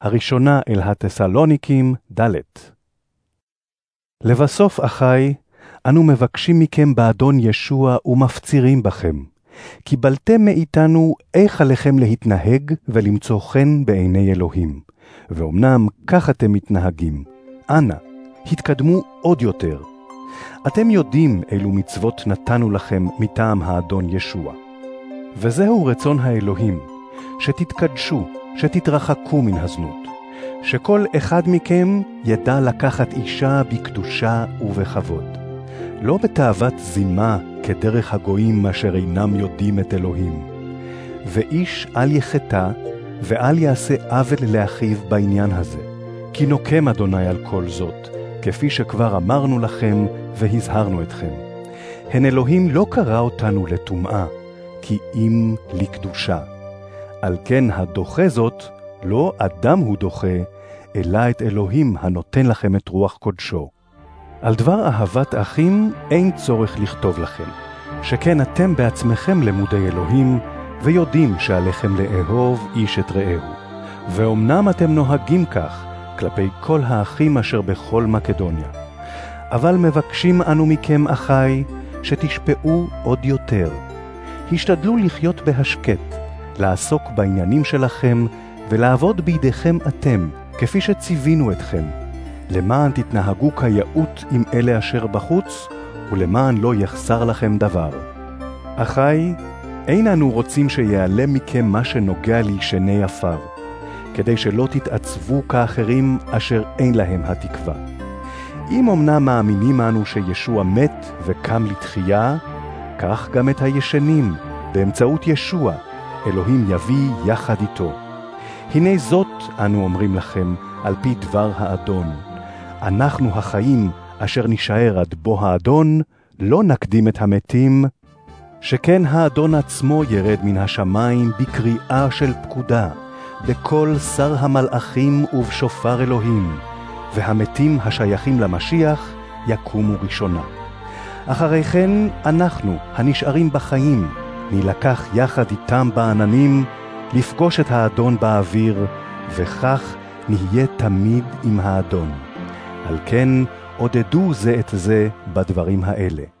הראשונה אל התסלוניקים, ד'. לבסוף, אחי, אנו מבקשים מכם באדון ישוע ומפצירים בכם, קיבלתם מאיתנו איך עליכם להתנהג ולמצוא חן בעיני אלוהים, ואומנם כך אתם מתנהגים. אנא, התקדמו עוד יותר. אתם יודעים אילו מצוות נתנו לכם מטעם האדון ישוע. וזהו רצון האלוהים, שתתקדשו, שתתרחקו מן הזנות, שכל אחד מכם ידע לקחת אישה בקדושה ובכבוד, לא בתאוות זימה כדרך הגויים אשר אינם יודעים את אלוהים. ואיש אל יחטא, ואל יעשה עוול לאחיו בעניין הזה, כי נוקם אדוני על כל זאת, כפי שכבר אמרנו לכם והזהרנו אתכם. הן אלוהים לא קרא אותנו לטומאה, כי אם לקדושה. על כן הדוחה זאת, לא אדם הוא דוחה, אלא את אלוהים הנותן לכם את רוח קודשו. על דבר אהבת אחים אין צורך לכתוב לכם, שכן אתם בעצמכם למודי אלוהים, ויודעים שעליכם לאהוב איש את רעהו. ואומנם אתם נוהגים כך כלפי כל האחים אשר בכל מקדוניה. אבל מבקשים אנו מכם, אחי, שתשפעו עוד יותר. השתדלו לחיות בהשקט, לעסוק בעניינים שלכם, ולעבוד בידיכם אתם, כפי שציווינו אתכם, למען תתנהגו כיאות עם אלה אשר בחוץ, ולמען לא יחסר לכם דבר. אחי, אין אנו רוצים שיעלה מכם מה שנוגע לישני עפר, כדי שלא תתעצבו כאחרים אשר אין להם התקווה. אם אמנם מאמינים אנו שישוע מת וקם לתחייה, כך גם את הישנים, באמצעות ישוע, אלוהים יביא יחד איתו. הנה זאת אנו אומרים לכם, על פי דבר האדון. אנחנו החיים, אשר נישאר עד בוא האדון, לא נקדים את המתים, שכן האדון עצמו ירד מן השמיים בקריאה של פקודה, בקול שר המלאכים ובשופר אלוהים, והמתים השייכים למשיח יקומו ראשונה. אחרי כן אנחנו, הנשארים בחיים, נילקח יחד איתם בעננים, לפגוש את האדון באוויר, וכך נהיה תמיד עם האדון. על כן עודדו זה את זה בדברים האלה.